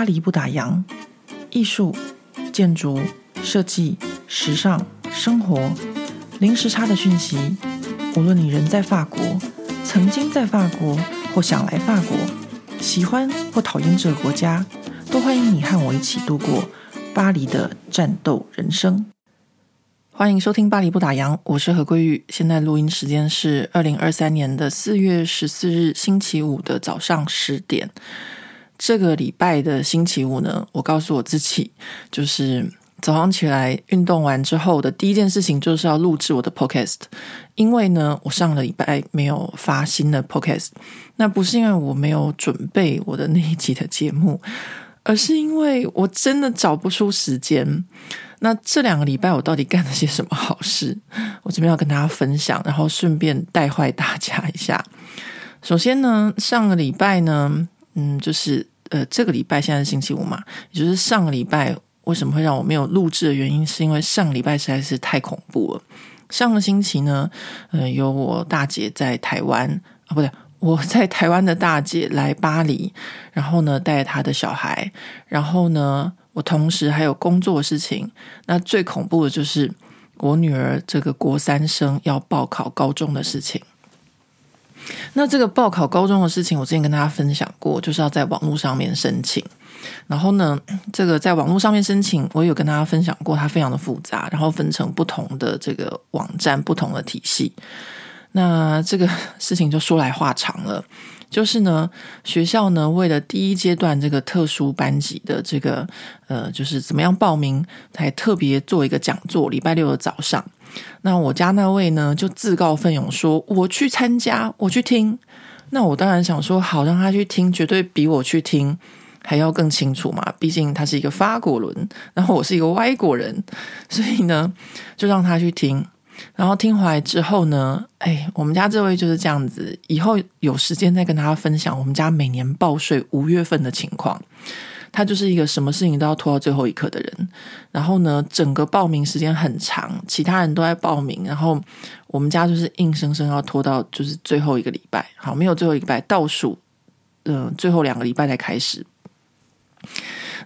巴黎不打烊，艺术、建筑、设计、时尚、生活，零时差的讯息。无论你人在法国，曾经在法国，或想来法国，喜欢或讨厌这个国家，都欢迎你和我一起度过巴黎的战斗人生。欢迎收听《巴黎不打烊》，我是何桂玉。现在录音时间是二零二三年的四月十四日星期五的早上十点。这个礼拜的星期五呢，我告诉我自己，就是早上起来运动完之后的第一件事情，就是要录制我的 podcast。因为呢，我上个礼拜没有发新的 podcast，那不是因为我没有准备我的那一集的节目，而是因为我真的找不出时间。那这两个礼拜我到底干了些什么好事？我这边要跟大家分享，然后顺便带坏大家一下。首先呢，上个礼拜呢，嗯，就是。呃，这个礼拜现在是星期五嘛，也就是上个礼拜为什么会让我没有录制的原因，是因为上个礼拜实在是太恐怖了。上个星期呢，呃，有我大姐在台湾啊，不对，我在台湾的大姐来巴黎，然后呢带她的小孩，然后呢，我同时还有工作的事情。那最恐怖的就是我女儿这个国三生要报考高中的事情。那这个报考高中的事情，我之前跟大家分享过，就是要在网络上面申请。然后呢，这个在网络上面申请，我有跟大家分享过，它非常的复杂，然后分成不同的这个网站、不同的体系。那这个事情就说来话长了。就是呢，学校呢为了第一阶段这个特殊班级的这个呃，就是怎么样报名，还特别做一个讲座，礼拜六的早上。那我家那位呢就自告奋勇说：“我去参加，我去听。”那我当然想说，好，让他去听，绝对比我去听还要更清楚嘛。毕竟他是一个法国人，然后我是一个外国人，所以呢，就让他去听。然后听回来之后呢，哎，我们家这位就是这样子。以后有时间再跟大家分享我们家每年报税五月份的情况。他就是一个什么事情都要拖到最后一刻的人。然后呢，整个报名时间很长，其他人都在报名，然后我们家就是硬生生要拖到就是最后一个礼拜。好，没有最后一个礼拜，倒数，嗯、呃，最后两个礼拜才开始。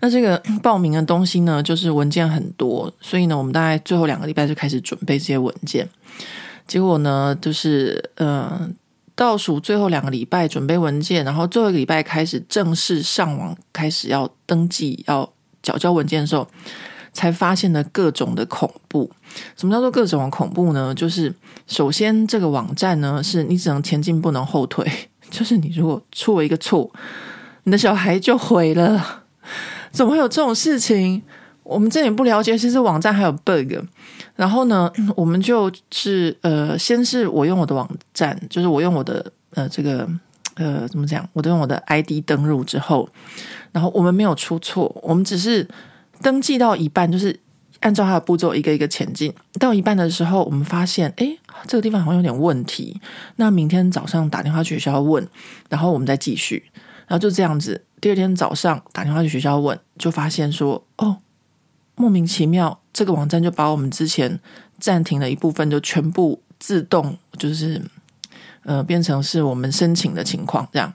那这个报名的东西呢，就是文件很多，所以呢，我们大概最后两个礼拜就开始准备这些文件。结果呢，就是呃，倒数最后两个礼拜准备文件，然后最后一个礼拜开始正式上网，开始要登记、要缴交文件的时候，才发现了各种的恐怖。什么叫做各种恐怖呢？就是首先这个网站呢，是你只能前进不能后退，就是你如果出了一个错，你的小孩就毁了。怎么会有这种事情？我们这点不了解。其实网站还有 bug。然后呢，我们就是呃，先是我用我的网站，就是我用我的呃这个呃怎么讲，我都用我的 ID 登入之后，然后我们没有出错，我们只是登记到一半，就是按照它的步骤一个一个前进。到一半的时候，我们发现，诶，这个地方好像有点问题。那明天早上打电话去学校问，然后我们再继续。然后就这样子。第二天早上打电话去学校问，就发现说哦，莫名其妙，这个网站就把我们之前暂停的一部分就全部自动就是呃变成是我们申请的情况，这样，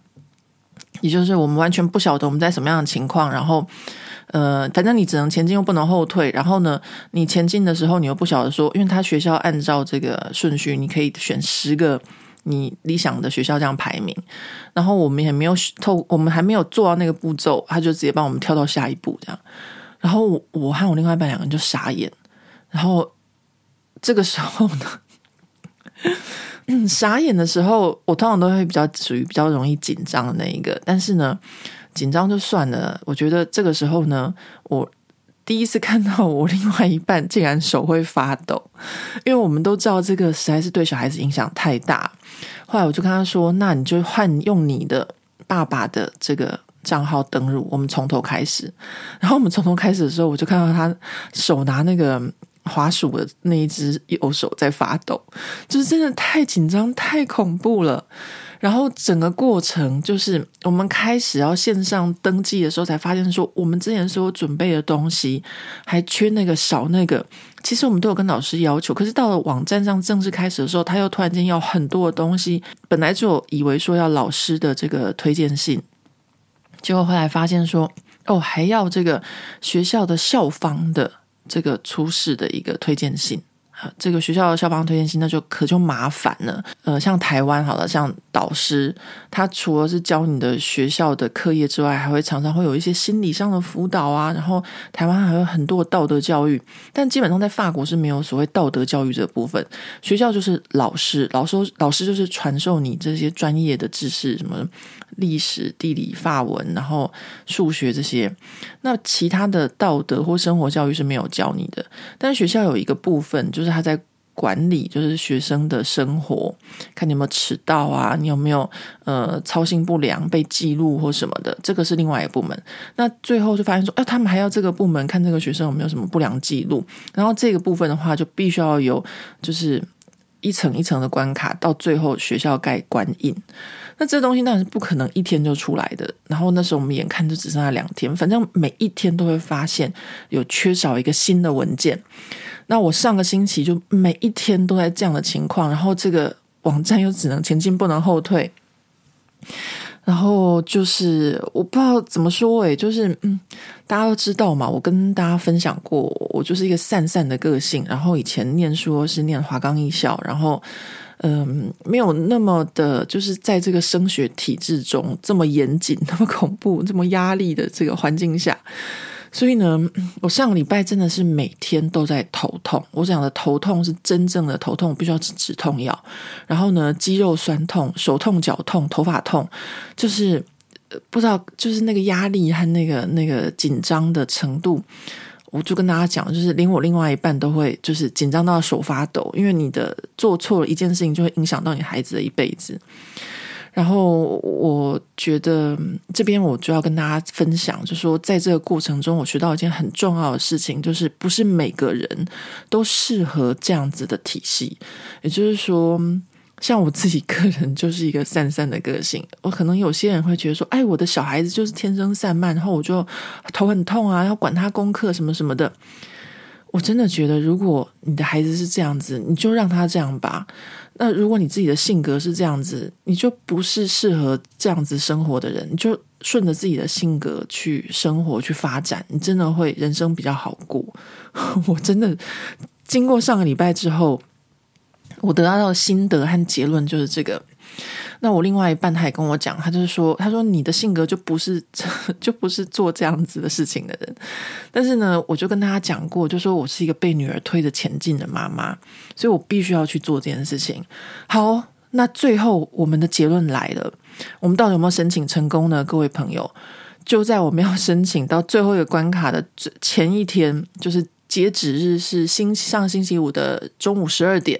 也就是我们完全不晓得我们在什么样的情况，然后呃，反正你只能前进又不能后退，然后呢，你前进的时候你又不晓得说，因为他学校按照这个顺序，你可以选十个。你理想的学校这样排名，然后我们也没有透，我们还没有做到那个步骤，他就直接帮我们跳到下一步这样。然后我，我和我另外一半两个人就傻眼。然后这个时候呢，傻眼的时候，我通常都会比较属于比较容易紧张的那一个。但是呢，紧张就算了，我觉得这个时候呢，我。第一次看到我另外一半竟然手会发抖，因为我们都知道这个实在是对小孩子影响太大。后来我就跟他说：“那你就换用你的爸爸的这个账号登入，我们从头开始。”然后我们从头开始的时候，我就看到他手拿那个滑鼠的那一只右手在发抖，就是真的太紧张、太恐怖了。然后整个过程就是我们开始要线上登记的时候，才发现说我们之前所有准备的东西还缺那个少那个。其实我们都有跟老师要求，可是到了网站上正式开始的时候，他又突然间要很多的东西。本来就以为说要老师的这个推荐信，结果后来发现说哦，还要这个学校的校方的这个出示的一个推荐信。这个学校的校方推荐信，那就可就麻烦了。呃，像台湾好了，像导师，他除了是教你的学校的课业之外，还会常常会有一些心理上的辅导啊。然后台湾还有很多道德教育，但基本上在法国是没有所谓道德教育这部分。学校就是老师，老师老师就是传授你这些专业的知识，什么历史、地理、法文，然后数学这些。那其他的道德或生活教育是没有教你的。但是学校有一个部分就是。他在管理，就是学生的生活，看你有没有迟到啊，你有没有呃操心不良被记录或什么的，这个是另外一个部门。那最后就发现说，哎、他们还要这个部门看这个学生有没有什么不良记录，然后这个部分的话，就必须要有就是一层一层的关卡，到最后学校盖官印。那这东西当然是不可能一天就出来的。然后那时候我们眼看就只剩下两天，反正每一天都会发现有缺少一个新的文件。那我上个星期就每一天都在这样的情况，然后这个网站又只能前进不能后退，然后就是我不知道怎么说诶，就是嗯，大家都知道嘛，我跟大家分享过，我就是一个散散的个性，然后以前念书是念华冈艺校，然后嗯，没有那么的，就是在这个升学体制中这么严谨、那么恐怖、这么压力的这个环境下。所以呢，我上个礼拜真的是每天都在头痛。我讲的头痛是真正的头痛，我必须要吃止痛药。然后呢，肌肉酸痛、手痛、脚痛、头发痛，就是不知道，就是那个压力和那个那个紧张的程度。我就跟大家讲，就是连我另外一半都会就是紧张到手发抖，因为你的做错了一件事情，就会影响到你孩子的一辈子。然后我觉得这边我就要跟大家分享，就说在这个过程中，我学到一件很重要的事情，就是不是每个人都适合这样子的体系。也就是说，像我自己个人就是一个散散的个性，我可能有些人会觉得说，哎，我的小孩子就是天生散漫，然后我就头很痛啊，要管他功课什么什么的。我真的觉得，如果你的孩子是这样子，你就让他这样吧。那如果你自己的性格是这样子，你就不是适合这样子生活的人，你就顺着自己的性格去生活去发展，你真的会人生比较好过。我真的经过上个礼拜之后，我得到的心得和结论就是这个。那我另外一半他也跟我讲，他就是说，他说你的性格就不是 就不是做这样子的事情的人。但是呢，我就跟他讲过，就说我是一个被女儿推着前进的妈妈，所以我必须要去做这件事情。好，那最后我们的结论来了，我们到底有没有申请成功呢？各位朋友，就在我们要申请到最后一个关卡的前一天，就是截止日是星上星期五的中午十二点，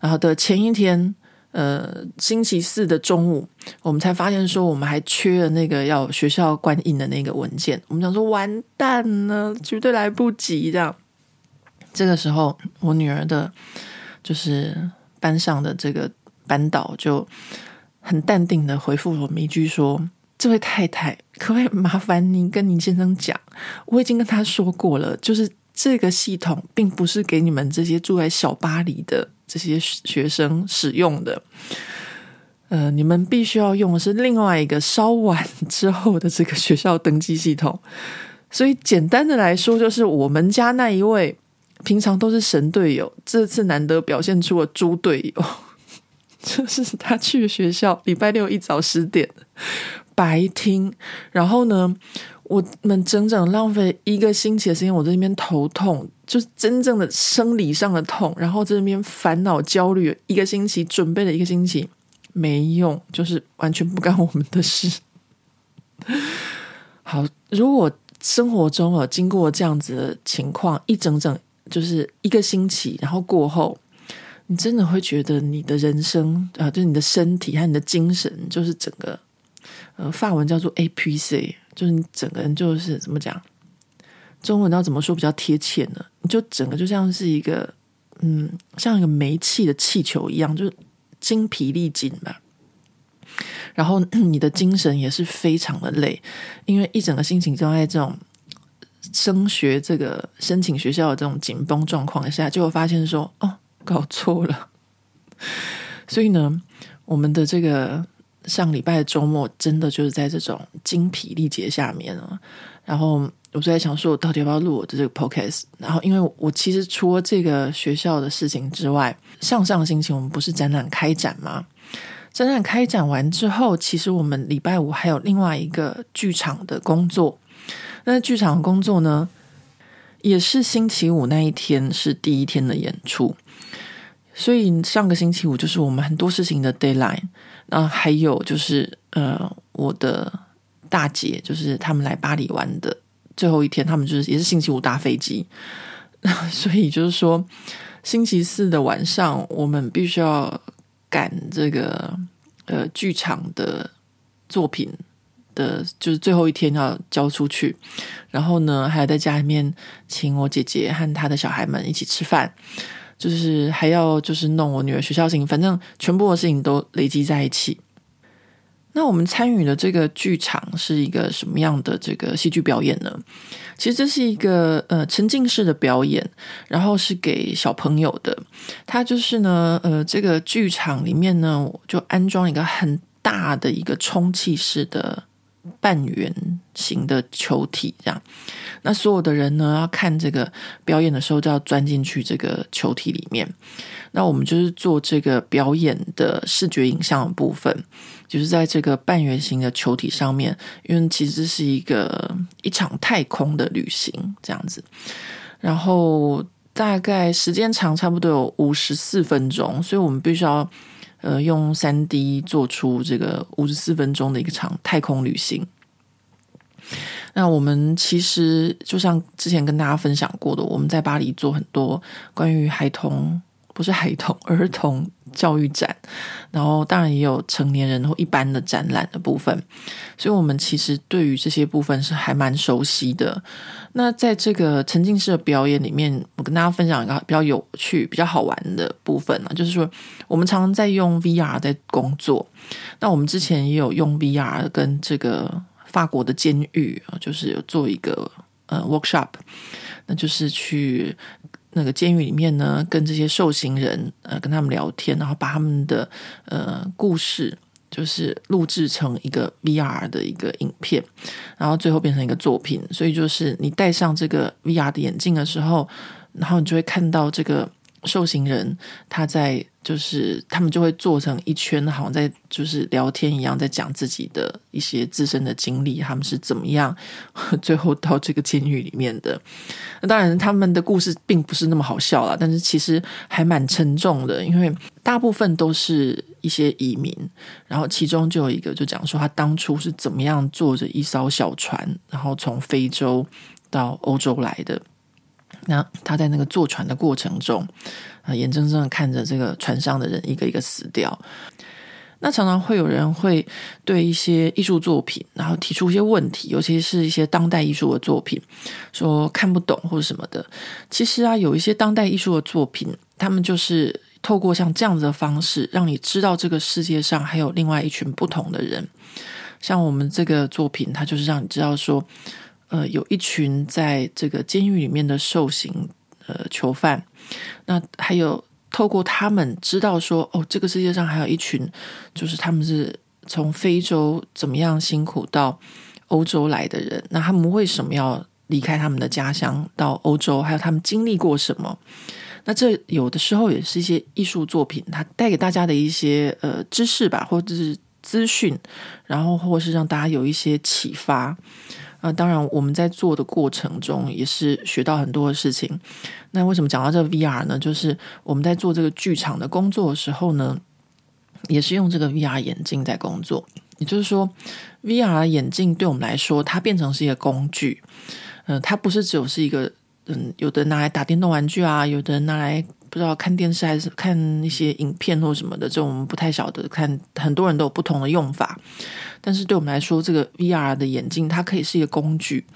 然后的前一天。呃，星期四的中午，我们才发现说我们还缺了那个要学校官印的那个文件。我们想说完蛋了，绝对来不及这样。这个时候，我女儿的，就是班上的这个班导就很淡定的回复我们一句说：“这位太太，可不可以麻烦您跟您先生讲？我已经跟他说过了，就是这个系统并不是给你们这些住在小巴黎的。”这些学生使用的，呃，你们必须要用的是另外一个稍晚之后的这个学校登记系统。所以简单的来说，就是我们家那一位平常都是神队友，这次难得表现出了猪队友，就是他去学校礼拜六一早十点。白听，然后呢，我们整整浪费一个星期的时间，我在那边头痛。就是真正的生理上的痛，然后在那边烦恼焦虑一个星期，准备了一个星期没用，就是完全不干我们的事。好，如果生活中啊经过这样子的情况一整整就是一个星期，然后过后，你真的会觉得你的人生啊，就是你的身体和你的精神，就是整个呃，法文叫做 APC，就是你整个人就是怎么讲？中文要怎么说比较贴切呢？你就整个就像是一个，嗯，像一个没气的气球一样，就是精疲力尽吧。然后 你的精神也是非常的累，因为一整个心情都在这种升学、这个申请学校的这种紧绷状况下，就会发现说，哦，搞错了。所以呢，我们的这个上礼拜的周末，真的就是在这种精疲力竭下面啊。然后我就在想，说我到底要不要录我的这个 podcast？然后，因为我其实除了这个学校的事情之外，上上星期我们不是展览开展吗？展览开展完之后，其实我们礼拜五还有另外一个剧场的工作。那剧场的工作呢，也是星期五那一天是第一天的演出。所以上个星期五就是我们很多事情的 deadline。那还有就是，呃，我的。大姐就是他们来巴黎玩的最后一天，他们就是也是星期五搭飞机，所以就是说星期四的晚上，我们必须要赶这个呃剧场的作品的，就是最后一天要交出去，然后呢，还要在家里面请我姐姐和她的小孩们一起吃饭，就是还要就是弄我女儿学校事情，反正全部的事情都累积在一起。那我们参与的这个剧场是一个什么样的这个戏剧表演呢？其实这是一个呃沉浸式的表演，然后是给小朋友的。它就是呢，呃，这个剧场里面呢，就安装一个很大的一个充气式的半圆形的球体，这样。那所有的人呢，要看这个表演的时候，就要钻进去这个球体里面。那我们就是做这个表演的视觉影像的部分。就是在这个半圆形的球体上面，因为其实是一个一场太空的旅行这样子，然后大概时间长，差不多有五十四分钟，所以我们必须要呃用三 D 做出这个五十四分钟的一个场太空旅行。那我们其实就像之前跟大家分享过的，我们在巴黎做很多关于孩童，不是孩童，儿童。教育展，然后当然也有成年人或一般的展览的部分，所以我们其实对于这些部分是还蛮熟悉的。那在这个沉浸式的表演里面，我跟大家分享一个比较有趣、比较好玩的部分呢，就是说我们常常在用 VR 在工作。那我们之前也有用 VR 跟这个法国的监狱，就是有做一个呃 workshop，那就是去。那个监狱里面呢，跟这些受刑人呃，跟他们聊天，然后把他们的呃故事，就是录制成一个 VR 的一个影片，然后最后变成一个作品。所以就是你戴上这个 VR 的眼镜的时候，然后你就会看到这个受刑人他在。就是他们就会做成一圈，好像在就是聊天一样，在讲自己的一些自身的经历，他们是怎么样 最后到这个监狱里面的。那当然，他们的故事并不是那么好笑啦，但是其实还蛮沉重的，因为大部分都是一些移民，然后其中就有一个就讲说他当初是怎么样坐着一艘小船，然后从非洲到欧洲来的。那他在那个坐船的过程中，啊，眼睁睁的看着这个船上的人一个一个死掉。那常常会有人会对一些艺术作品，然后提出一些问题，尤其是一些当代艺术的作品，说看不懂或者什么的。其实啊，有一些当代艺术的作品，他们就是透过像这样子的方式，让你知道这个世界上还有另外一群不同的人。像我们这个作品，它就是让你知道说。呃，有一群在这个监狱里面的受刑呃囚犯，那还有透过他们知道说，哦，这个世界上还有一群，就是他们是从非洲怎么样辛苦到欧洲来的人，那他们为什么要离开他们的家乡到欧洲？还有他们经历过什么？那这有的时候也是一些艺术作品，它带给大家的一些呃知识吧，或者是资讯，然后或是让大家有一些启发。啊当然，我们在做的过程中也是学到很多的事情。那为什么讲到这个 VR 呢？就是我们在做这个剧场的工作的时候呢，也是用这个 VR 眼镜在工作。也就是说，VR 眼镜对我们来说，它变成是一个工具。嗯、它不是只有是一个，嗯，有的拿来打电动玩具啊，有的拿来。不知道看电视还是看一些影片或什么的，这种我们不太晓得。看很多人都有不同的用法，但是对我们来说，这个 VR 的眼镜它可以是一个工具，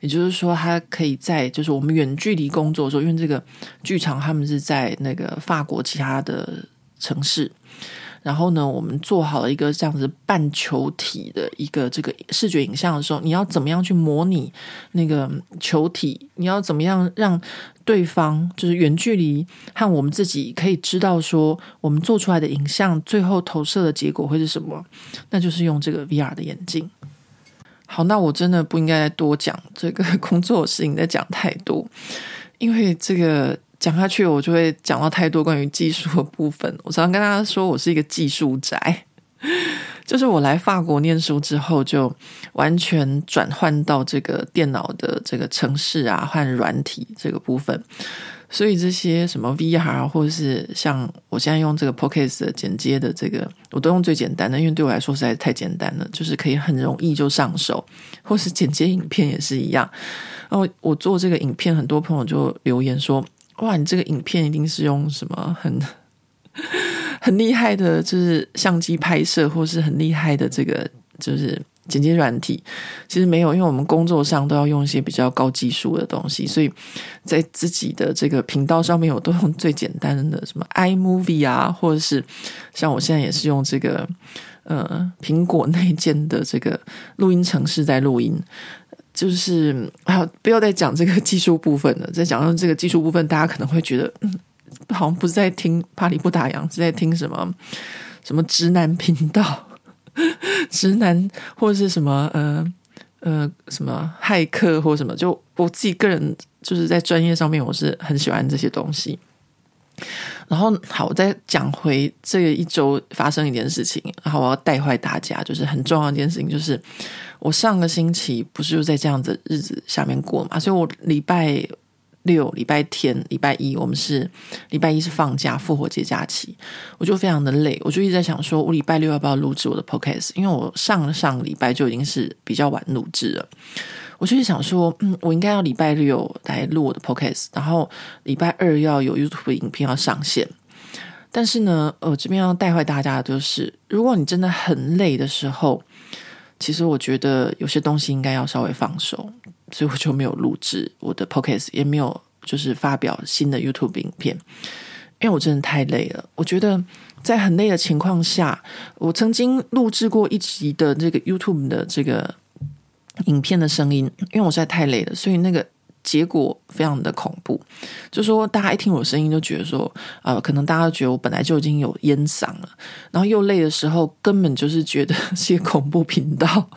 也就是说，它可以在就是我们远距离工作的时候，因为这个剧场他们是在那个法国其他的城市，然后呢，我们做好了一个这样子半球体的一个这个视觉影像的时候，你要怎么样去模拟那个球体？你要怎么样让对方就是远距离和我们自己可以知道说，我们做出来的影像最后投射的结果会是什么？那就是用这个 VR 的眼镜。好，那我真的不应该多讲这个工作的事情，再讲太多，因为这个讲下去我就会讲到太多关于技术的部分。我常常跟大家说我是一个技术宅，就是我来法国念书之后，就完全转换到这个电脑的这个程式啊和软体这个部分。所以这些什么 VR 或者是像我现在用这个 Podcast 的剪接的这个，我都用最简单的，因为对我来说实在是太简单了，就是可以很容易就上手，或是剪接影片也是一样。然后我做这个影片，很多朋友就留言说：“哇，你这个影片一定是用什么很很厉害的，就是相机拍摄，或是很厉害的这个就是。”剪辑软体其实没有，因为我们工作上都要用一些比较高技术的东西，所以在自己的这个频道上面，我都用最简单的什么 iMovie 啊，或者是像我现在也是用这个呃苹果内建的这个录音程式在录音。就是啊，不要再讲这个技术部分了，再讲到这个技术部分，大家可能会觉得嗯，好像不是在听巴黎不打烊，是在听什么什么直男频道。直男或者是什么呃呃什么骇客或什么，就我自己个人就是在专业上面我是很喜欢这些东西。然后好，我再讲回这一周发生一件事情，然后我要带坏大家，就是很重要一件事情，就是我上个星期不是就在这样子日子下面过嘛，所以我礼拜。六礼拜天，礼拜一我们是礼拜一是放假，复活节假期，我就非常的累，我就一直在想说，我礼拜六要不要录制我的 podcast？因为我上上礼拜就已经是比较晚录制了，我就是想说，嗯，我应该要礼拜六来录我的 podcast，然后礼拜二要有 YouTube 影片要上线。但是呢，我这边要带坏大家的就是，如果你真的很累的时候，其实我觉得有些东西应该要稍微放手。所以我就没有录制我的 p o c a s t 也没有就是发表新的 YouTube 影片，因为我真的太累了。我觉得在很累的情况下，我曾经录制过一集的这个 YouTube 的这个影片的声音，因为我实在太累了，所以那个结果非常的恐怖。就说大家一听我声音，就觉得说，呃，可能大家觉得我本来就已经有烟嗓了，然后又累的时候，根本就是觉得 是恐怖频道。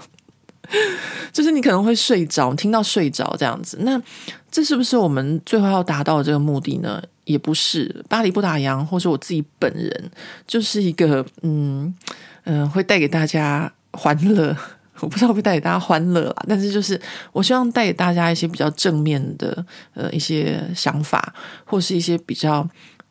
就是你可能会睡着，听到睡着这样子，那这是不是我们最后要达到的这个目的呢？也不是，巴黎不打烊，或者我自己本人就是一个嗯嗯、会带给大家欢乐。我不知道会带给大家欢乐啦，但是就是我希望带给大家一些比较正面的呃一些想法，或是一些比较。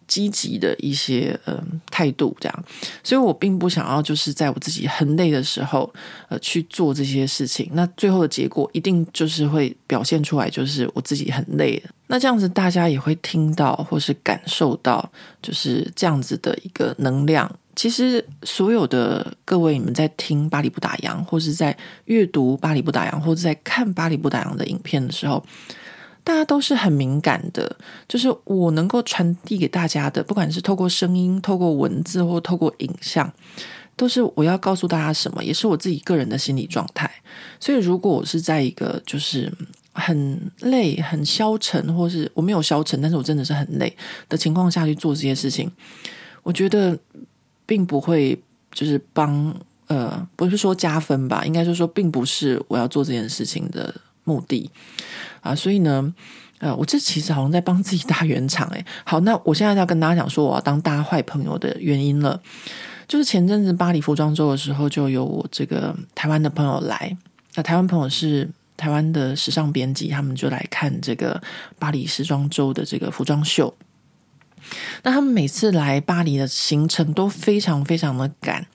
积极的一些嗯、态度，这样，所以我并不想要就是在我自己很累的时候，呃，去做这些事情。那最后的结果一定就是会表现出来，就是我自己很累。那这样子大家也会听到或是感受到，就是这样子的一个能量。其实所有的各位，你们在听巴黎不打烊，或是在阅读巴黎不打烊，或者在看巴黎不打烊的影片的时候。大家都是很敏感的，就是我能够传递给大家的，不管是透过声音、透过文字或透过影像，都是我要告诉大家什么，也是我自己个人的心理状态。所以，如果我是在一个就是很累、很消沉，或是我没有消沉，但是我真的是很累的情况下去做这些事情，我觉得并不会就是帮呃，不是说加分吧，应该就是说，并不是我要做这件事情的目的。啊，所以呢，呃，我这其实好像在帮自己打圆场诶。好，那我现在要跟大家讲说，我要当大家坏朋友的原因了，就是前阵子巴黎服装周的时候，就有我这个台湾的朋友来，那台湾朋友是台湾的时尚编辑，他们就来看这个巴黎时装周的这个服装秀。那他们每次来巴黎的行程都非常非常的赶。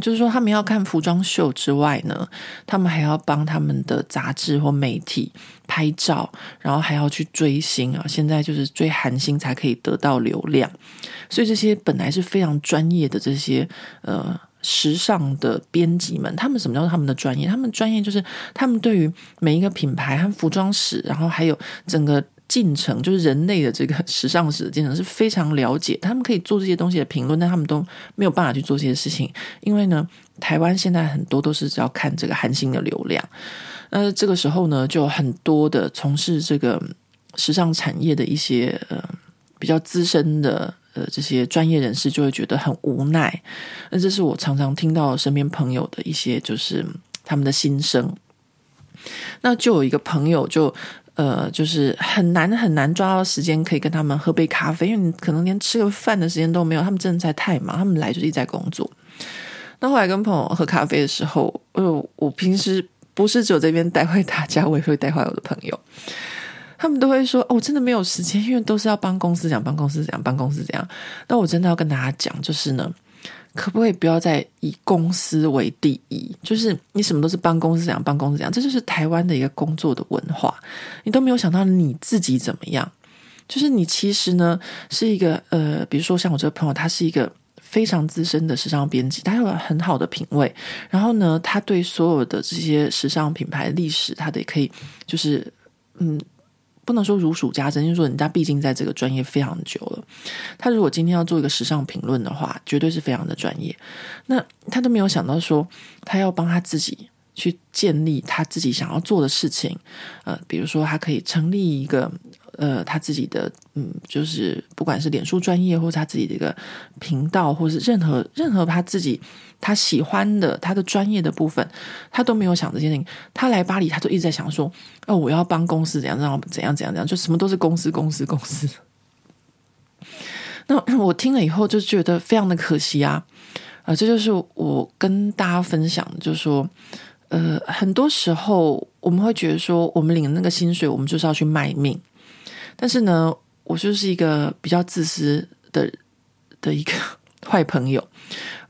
就是说，他们要看服装秀之外呢，他们还要帮他们的杂志或媒体拍照，然后还要去追星啊。现在就是追韩星才可以得到流量，所以这些本来是非常专业的这些呃时尚的编辑们，他们什么叫他们的专业？他们专业就是他们对于每一个品牌和服装史，然后还有整个。进程，就是人类的这个时尚史的进程是非常了解，他们可以做这些东西的评论，但他们都没有办法去做这些事情，因为呢，台湾现在很多都是只要看这个韩星的流量，那这个时候呢，就很多的从事这个时尚产业的一些呃比较资深的呃这些专业人士就会觉得很无奈，那这是我常常听到身边朋友的一些就是他们的心声。那就有一个朋友就，呃，就是很难很难抓到时间可以跟他们喝杯咖啡，因为你可能连吃个饭的时间都没有。他们真的在太忙，他们来就是一直在工作。那后来跟朋友喝咖啡的时候，呃，我平时不是只有这边带坏大家，我也会带坏我的朋友。他们都会说：“哦，我真的没有时间，因为都是要帮公司讲，帮公司讲，帮公司讲。”那我真的要跟大家讲，就是呢。可不可以不要再以公司为第一？就是你什么都是帮公司讲，帮公司讲，这就是台湾的一个工作的文化。你都没有想到你自己怎么样？就是你其实呢是一个呃，比如说像我这个朋友，他是一个非常资深的时尚编辑，他有很好的品味。然后呢，他对所有的这些时尚品牌历史，他得可以就是嗯。不能说如数家珍，就是说人家毕竟在这个专业非常久了。他如果今天要做一个时尚评论的话，绝对是非常的专业。那他都没有想到说，他要帮他自己去建立他自己想要做的事情。呃，比如说他可以成立一个。呃，他自己的嗯，就是不管是脸书专业，或者他自己的一个频道，或是任何任何他自己他喜欢的他的专业的部分，他都没有想这些事情。他来巴黎，他都一直在想说：哦，我要帮公司怎样怎样怎样怎样怎样，就什么都是公司公司公司。那我听了以后就觉得非常的可惜啊！啊、这就是我跟大家分享，就是说，呃，很多时候我们会觉得说，我们领那个薪水，我们就是要去卖命。但是呢，我就是一个比较自私的的一个 坏朋友。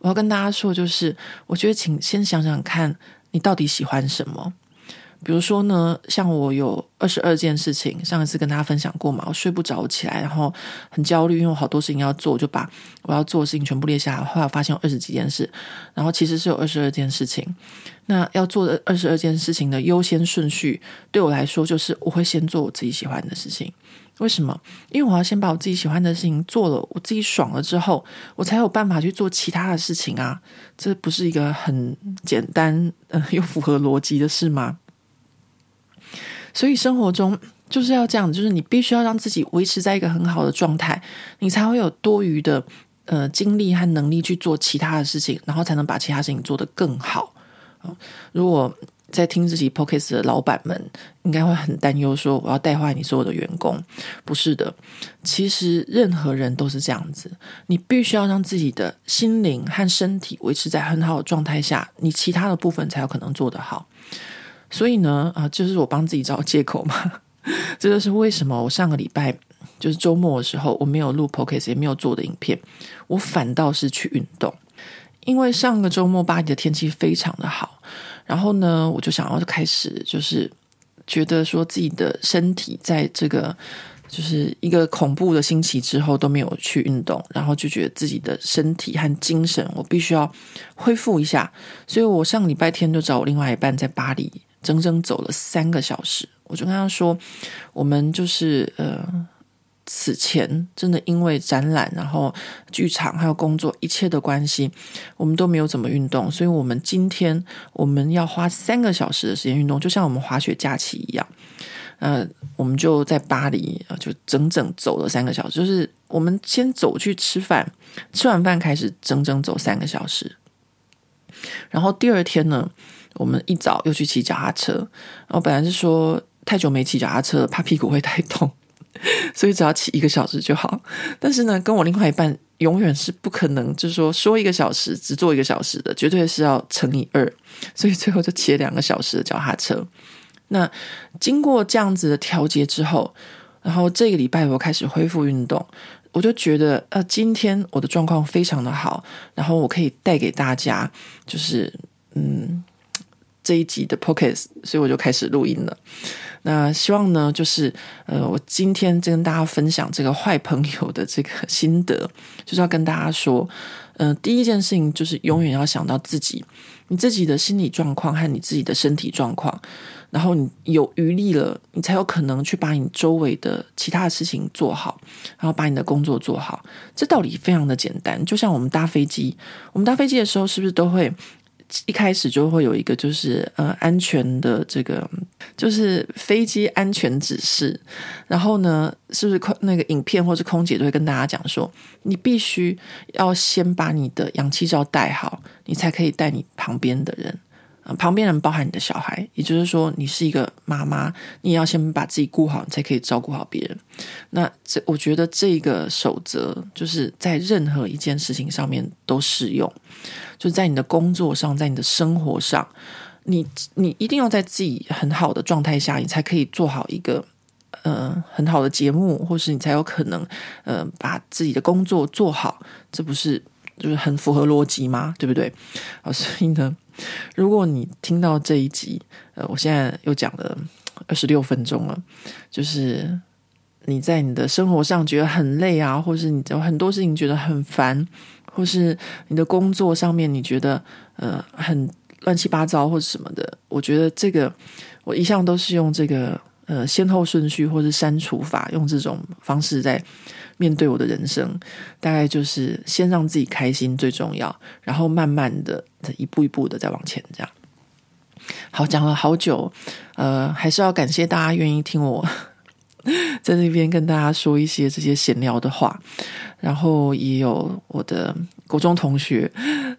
我要跟大家说，就是我觉得，请先想想看你到底喜欢什么。比如说呢，像我有二十二件事情，上一次跟大家分享过嘛，我睡不着起来，然后很焦虑，因为我好多事情要做，就把我要做的事情全部列下来。后来我发现有二十几件事，然后其实是有二十二件事情。那要做的二十二件事情的优先顺序，对我来说就是我会先做我自己喜欢的事情。为什么？因为我要先把我自己喜欢的事情做了，我自己爽了之后，我才有办法去做其他的事情啊！这不是一个很简单、呃、又符合逻辑的事吗？所以生活中就是要这样，就是你必须要让自己维持在一个很好的状态，你才会有多余的呃精力和能力去做其他的事情，然后才能把其他事情做得更好。如果在听自己 Podcast 的老板们应该会很担忧，说我要带坏你所有的员工。不是的，其实任何人都是这样子。你必须要让自己的心灵和身体维持在很好的状态下，你其他的部分才有可能做得好。所以呢，啊，就是我帮自己找借口嘛。这就是为什么我上个礼拜就是周末的时候，我没有录 Podcast，也没有做的影片，我反倒是去运动。因为上个周末巴黎的天气非常的好。然后呢，我就想要开始，就是觉得说自己的身体在这个就是一个恐怖的星期之后都没有去运动，然后就觉得自己的身体和精神我必须要恢复一下，所以我上礼拜天就找我另外一半在巴黎整整走了三个小时，我就跟他说，我们就是呃。此前真的因为展览，然后剧场还有工作一切的关系，我们都没有怎么运动。所以，我们今天我们要花三个小时的时间运动，就像我们滑雪假期一样。呃，我们就在巴黎，就整整走了三个小时。就是我们先走去吃饭，吃完饭开始整整走三个小时。然后第二天呢，我们一早又去骑脚踏车。然后本来是说太久没骑脚踏车，怕屁股会太痛。所以只要骑一个小时就好，但是呢，跟我另外一半永远是不可能，就是说说一个小时只做一个小时的，绝对是要乘以二，所以最后就骑了两个小时的脚踏车。那经过这样子的调节之后，然后这个礼拜我开始恢复运动，我就觉得呃，今天我的状况非常的好，然后我可以带给大家就是嗯这一集的 Podcast，所以我就开始录音了。那希望呢，就是呃，我今天跟大家分享这个坏朋友的这个心得，就是要跟大家说，呃，第一件事情就是永远要想到自己，你自己的心理状况和你自己的身体状况。然后你有余力了，你才有可能去把你周围的其他的事情做好，然后把你的工作做好。这道理非常的简单，就像我们搭飞机，我们搭飞机的时候是不是都会？一开始就会有一个，就是呃安全的这个，就是飞机安全指示。然后呢，是不是空那个影片或是空姐都会跟大家讲说，你必须要先把你的氧气罩戴好，你才可以带你旁边的人。旁边人包含你的小孩，也就是说，你是一个妈妈，你也要先把自己顾好，你才可以照顾好别人。那这，我觉得这个守则就是在任何一件事情上面都适用，就在你的工作上，在你的生活上，你你一定要在自己很好的状态下，你才可以做好一个呃很好的节目，或是你才有可能呃把自己的工作做好。这不是就是很符合逻辑吗？对不对？啊，所以呢。如果你听到这一集，呃，我现在又讲了二十六分钟了，就是你在你的生活上觉得很累啊，或是你有很多事情觉得很烦，或是你的工作上面你觉得呃很乱七八糟或者什么的，我觉得这个我一向都是用这个呃先后顺序或是删除法，用这种方式在。面对我的人生，大概就是先让自己开心最重要，然后慢慢的一步一步的再往前，这样。好，讲了好久，呃，还是要感谢大家愿意听我 在那边跟大家说一些这些闲聊的话，然后也有我的国中同学，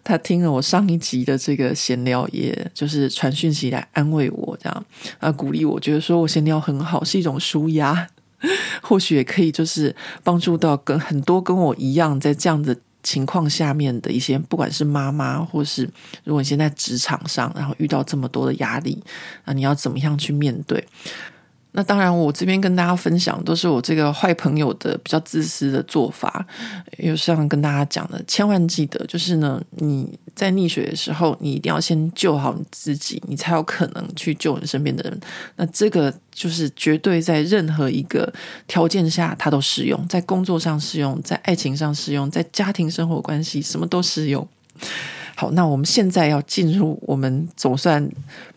他听了我上一集的这个闲聊，也就是传讯息来安慰我，这样啊，鼓励我，觉得说我闲聊很好，是一种舒压。或许也可以，就是帮助到跟很多跟我一样在这样的情况下面的一些，不管是妈妈，或是如果你现在职场上，然后遇到这么多的压力，啊，你要怎么样去面对？那当然，我这边跟大家分享都是我这个坏朋友的比较自私的做法。有像跟大家讲的，千万记得，就是呢，你在溺水的时候，你一定要先救好你自己，你才有可能去救你身边的人。那这个就是绝对在任何一个条件下，它都适用，在工作上适用，在爱情上适用，在家庭生活关系，什么都适用。好，那我们现在要进入我们总算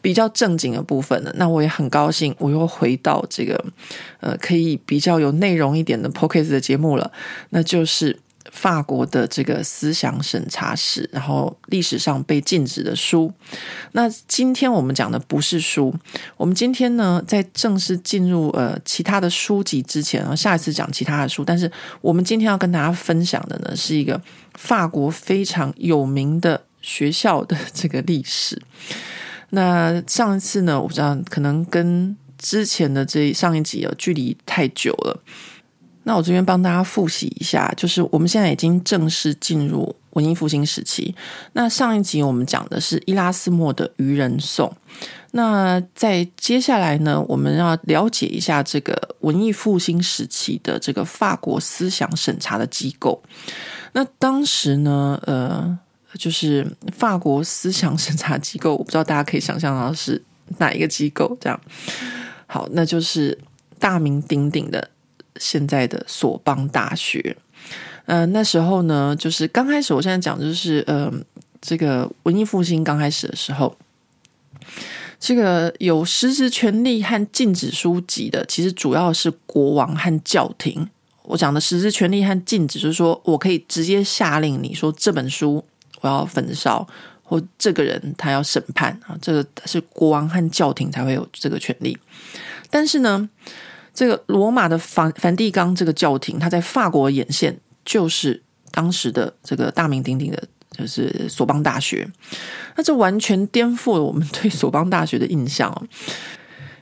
比较正经的部分了。那我也很高兴，我又回到这个呃，可以比较有内容一点的 p o c a s t 的节目了。那就是法国的这个思想审查史，然后历史上被禁止的书。那今天我们讲的不是书，我们今天呢，在正式进入呃其他的书籍之前，然后下一次讲其他的书。但是我们今天要跟大家分享的呢，是一个法国非常有名的。学校的这个历史，那上一次呢，我不知道可能跟之前的这上一集有距离太久了。那我这边帮大家复习一下，就是我们现在已经正式进入文艺复兴时期。那上一集我们讲的是伊拉斯莫的《愚人颂》，那在接下来呢，我们要了解一下这个文艺复兴时期的这个法国思想审查的机构。那当时呢，呃。就是法国思想审查机构，我不知道大家可以想象到是哪一个机构。这样，好，那就是大名鼎鼎的现在的索邦大学。嗯、那时候呢，就是刚开始，我现在讲就是，呃，这个文艺复兴刚开始的时候，这个有实质权利和禁止书籍的，其实主要是国王和教廷。我讲的实质权利和禁止，就是说我可以直接下令你说这本书。我要焚烧，或这个人他要审判啊，这个是国王和教廷才会有这个权利。但是呢，这个罗马的梵梵蒂冈这个教廷，他在法国眼线就是当时的这个大名鼎鼎的，就是索邦大学。那这完全颠覆了我们对索邦大学的印象哦。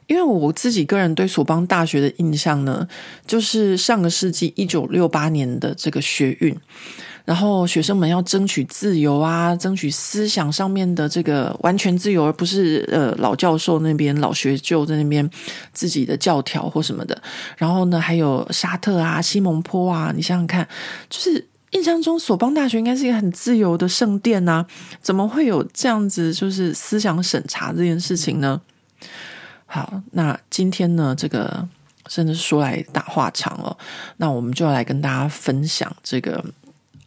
因为我自己个人对索邦大学的印象呢，就是上个世纪一九六八年的这个学运。然后学生们要争取自由啊，争取思想上面的这个完全自由，而不是呃老教授那边老学究在那边自己的教条或什么的。然后呢，还有沙特啊、西蒙坡啊，你想想看，就是印象中索邦大学应该是一个很自由的圣殿呐，怎么会有这样子就是思想审查这件事情呢？好，那今天呢，这个真的是说来大话长了，那我们就要来跟大家分享这个。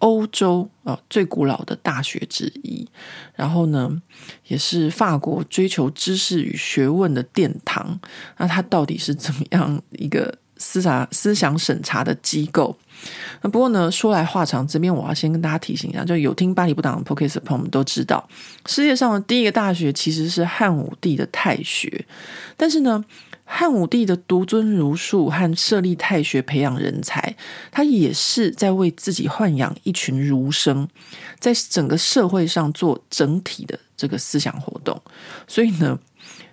欧洲啊最古老的大学之一，然后呢，也是法国追求知识与学问的殿堂。那它到底是怎么样一个思想思想审查的机构？那不过呢，说来话长，这边我要先跟大家提醒一下，就有听巴黎不党的 Podcast 的朋友们都知道，世界上的第一个大学其实是汉武帝的太学，但是呢。汉武帝的独尊儒术和设立太学培养人才，他也是在为自己豢养一群儒生，在整个社会上做整体的这个思想活动。所以呢，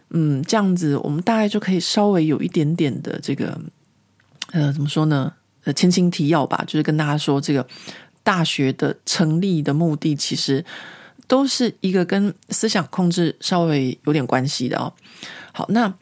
嗯，这样子我们大概就可以稍微有一点点的这个，呃，怎么说呢？呃，前情提要吧，就是跟大家说，这个大学的成立的目的，其实都是一个跟思想控制稍微有点关系的哦。好，那。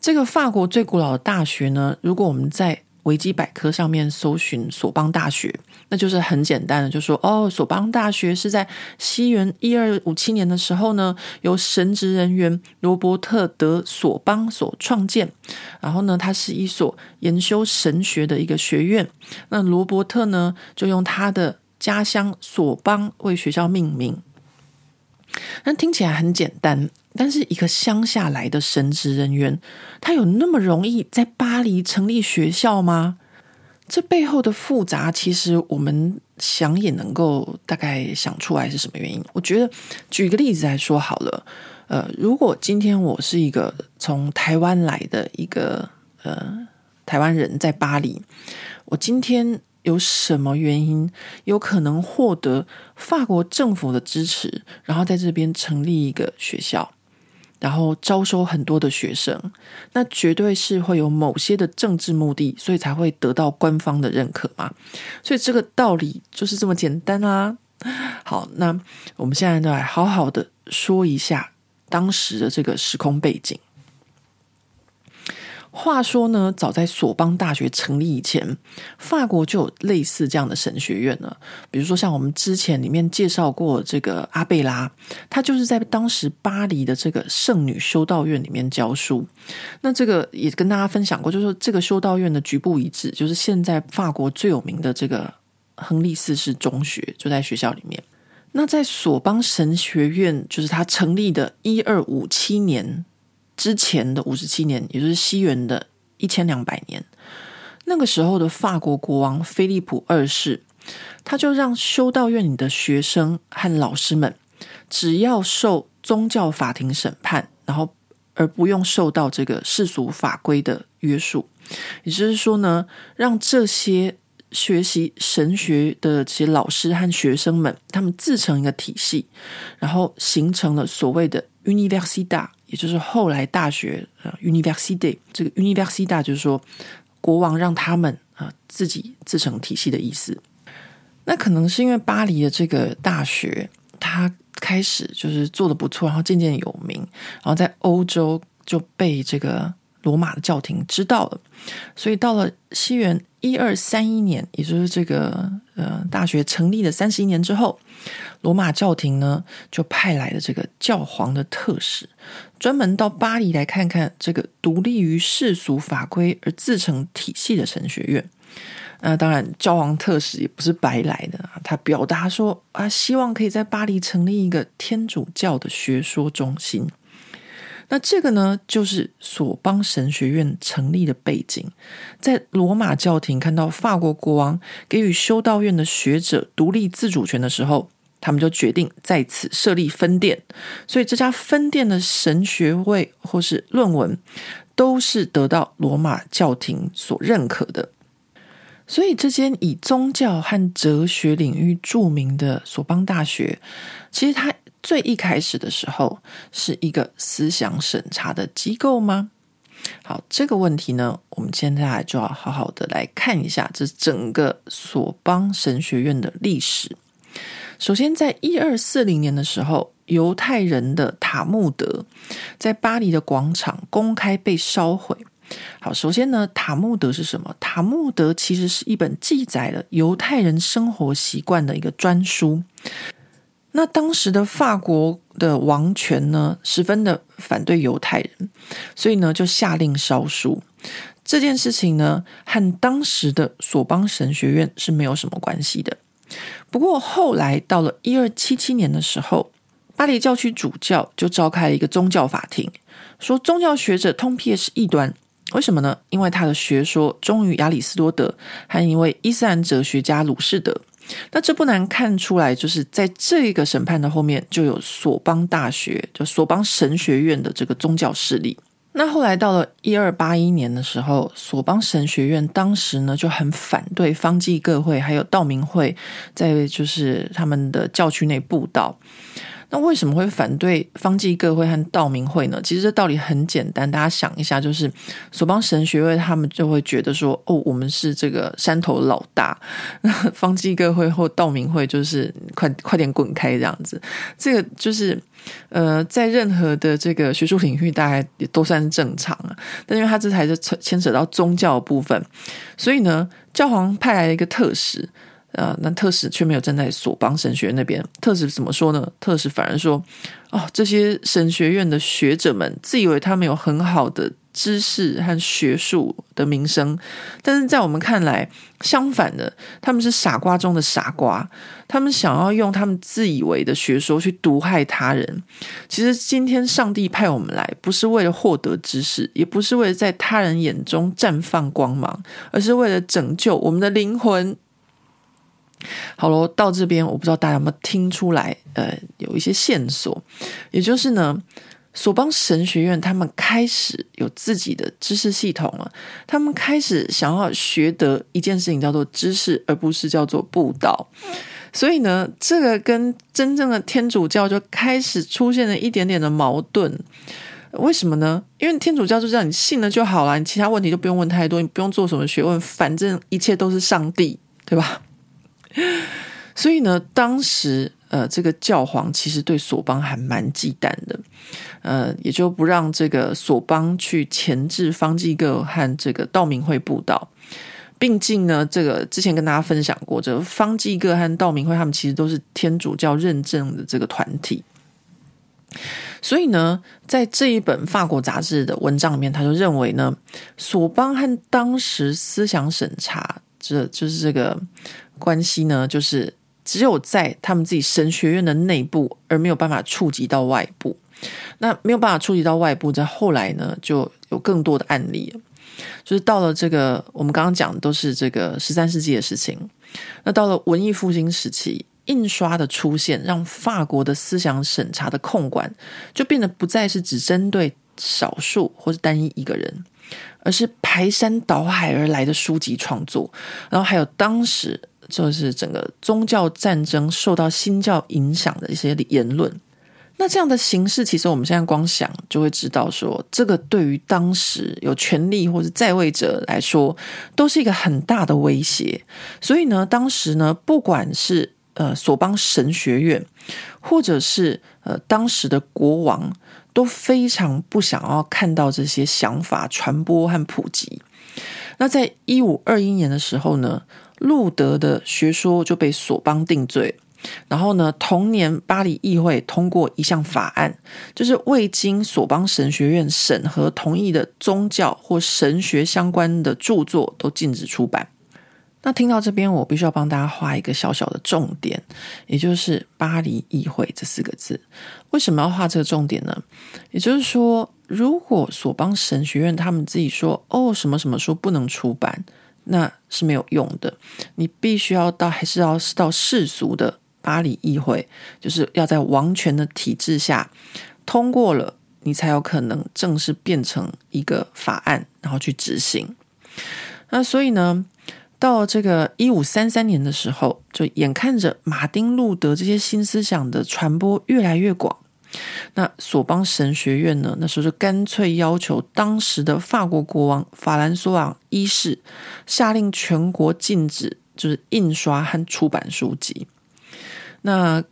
这个法国最古老的大学呢，如果我们在维基百科上面搜寻索邦大学，那就是很简单的，就说哦，索邦大学是在西元一二五七年的时候呢，由神职人员罗伯特德索邦所创建。然后呢，它是一所研修神学的一个学院。那罗伯特呢，就用他的家乡索邦为学校命名。那听起来很简单。但是一个乡下来的神职人员，他有那么容易在巴黎成立学校吗？这背后的复杂，其实我们想也能够大概想出来是什么原因。我觉得举个例子来说好了，呃，如果今天我是一个从台湾来的一个呃台湾人，在巴黎，我今天。有什么原因有可能获得法国政府的支持，然后在这边成立一个学校，然后招收很多的学生？那绝对是会有某些的政治目的，所以才会得到官方的认可嘛。所以这个道理就是这么简单啊。好，那我们现在就来好好的说一下当时的这个时空背景。话说呢，早在索邦大学成立以前，法国就有类似这样的神学院了。比如说，像我们之前里面介绍过这个阿贝拉，他就是在当时巴黎的这个圣女修道院里面教书。那这个也跟大家分享过，就是这个修道院的局部遗址，就是现在法国最有名的这个亨利四世中学，就在学校里面。那在索邦神学院，就是他成立的一二五七年。之前的五十七年，也就是西元的一千两百年，那个时候的法国国王菲利普二世，他就让修道院里的学生和老师们，只要受宗教法庭审判，然后而不用受到这个世俗法规的约束。也就是说呢，让这些学习神学的这些老师和学生们，他们自成一个体系，然后形成了所谓的 Universidad。也就是后来大学呃，university 这个 Universidad 就是说国王让他们啊、自己自成体系的意思。那可能是因为巴黎的这个大学，它开始就是做的不错，然后渐渐有名，然后在欧洲就被这个罗马的教廷知道了，所以到了西元一二三一年，也就是这个呃大学成立的三十一年之后。罗马教廷呢，就派来了这个教皇的特使，专门到巴黎来看看这个独立于世俗法规而自成体系的神学院。那当然，教皇特使也不是白来的，他表达说啊，希望可以在巴黎成立一个天主教的学说中心。那这个呢，就是索邦神学院成立的背景。在罗马教廷看到法国国王给予修道院的学者独立自主权的时候，他们就决定在此设立分店，所以这家分店的神学会或是论文都是得到罗马教廷所认可的。所以，这间以宗教和哲学领域著名的索邦大学，其实它最一开始的时候是一个思想审查的机构吗？好，这个问题呢，我们现在就要好好的来看一下这整个索邦神学院的历史。首先，在一二四零年的时候，犹太人的塔木德在巴黎的广场公开被烧毁。好，首先呢，塔木德是什么？塔木德其实是一本记载了犹太人生活习惯的一个专书。那当时的法国的王权呢，十分的反对犹太人，所以呢，就下令烧书。这件事情呢，和当时的索邦神学院是没有什么关系的。不过后来到了一二七七年的时候，巴黎教区主教就召开了一个宗教法庭，说宗教学者通篇是异端。为什么呢？因为他的学说忠于亚里斯多德和一位伊斯兰哲学家鲁士德。那这不难看出来，就是在这个审判的后面就有索邦大学，就索邦神学院的这个宗教势力。那后来到了一二八一年的时候，索邦神学院当时呢就很反对方济各会还有道明会在就是他们的教区内布道。那为什么会反对方济各会和道明会呢？其实这道理很简单，大家想一下，就是索邦神学会他们就会觉得说，哦，我们是这个山头老大，那 方济各会或道明会就是快快点滚开这样子。这个就是呃，在任何的这个学术领域，大概也都算是正常啊。但因为他这才是牵扯到宗教部分，所以呢，教皇派来了一个特使。呃，那特使却没有站在索邦神学院那边。特使怎么说呢？特使反而说：“哦，这些神学院的学者们自以为他们有很好的知识和学术的名声，但是在我们看来，相反的，他们是傻瓜中的傻瓜。他们想要用他们自以为的学说去毒害他人。其实，今天上帝派我们来，不是为了获得知识，也不是为了在他人眼中绽放光芒，而是为了拯救我们的灵魂。”好喽，到这边我不知道大家有没有听出来，呃，有一些线索，也就是呢，索邦神学院他们开始有自己的知识系统了，他们开始想要学得一件事情叫做知识，而不是叫做布道，所以呢，这个跟真正的天主教就开始出现了一点点的矛盾。为什么呢？因为天主教就这样，你信了就好了，你其他问题就不用问太多，你不用做什么学问，反正一切都是上帝，对吧？所以呢，当时呃，这个教皇其实对索邦还蛮忌惮的，呃，也就不让这个索邦去前置方济各和这个道明会布道，并竟呢，这个之前跟大家分享过，这个方济各和道明会他们其实都是天主教认证的这个团体，所以呢，在这一本法国杂志的文章里面，他就认为呢，索邦和当时思想审查，这就是这个。关系呢，就是只有在他们自己神学院的内部，而没有办法触及到外部。那没有办法触及到外部，在后来呢，就有更多的案例，就是到了这个我们刚刚讲的都是这个十三世纪的事情。那到了文艺复兴时期，印刷的出现，让法国的思想审查的控管就变得不再是只针对少数或是单一一个人。而是排山倒海而来的书籍创作，然后还有当时就是整个宗教战争受到新教影响的一些言论。那这样的形式，其实我们现在光想就会知道说，说这个对于当时有权力或者在位者来说，都是一个很大的威胁。所以呢，当时呢，不管是呃索邦神学院，或者是呃当时的国王。都非常不想要看到这些想法传播和普及。那在一五二一年的时候呢，路德的学说就被索邦定罪。然后呢，同年巴黎议会通过一项法案，就是未经索邦神学院审核同意的宗教或神学相关的著作都禁止出版。那听到这边，我必须要帮大家画一个小小的重点，也就是“巴黎议会”这四个字。为什么要画这个重点呢？也就是说，如果索邦神学院他们自己说“哦，什么什么书不能出版”，那是没有用的。你必须要到，还是要到世俗的巴黎议会，就是要在王权的体制下通过了，你才有可能正式变成一个法案，然后去执行。那所以呢，到这个一五三三年的时候，就眼看着马丁路德这些新思想的传播越来越广，那索邦神学院呢，那时候就干脆要求当时的法国国王法兰索瓦一世下令全国禁止，就是印刷和出版书籍。那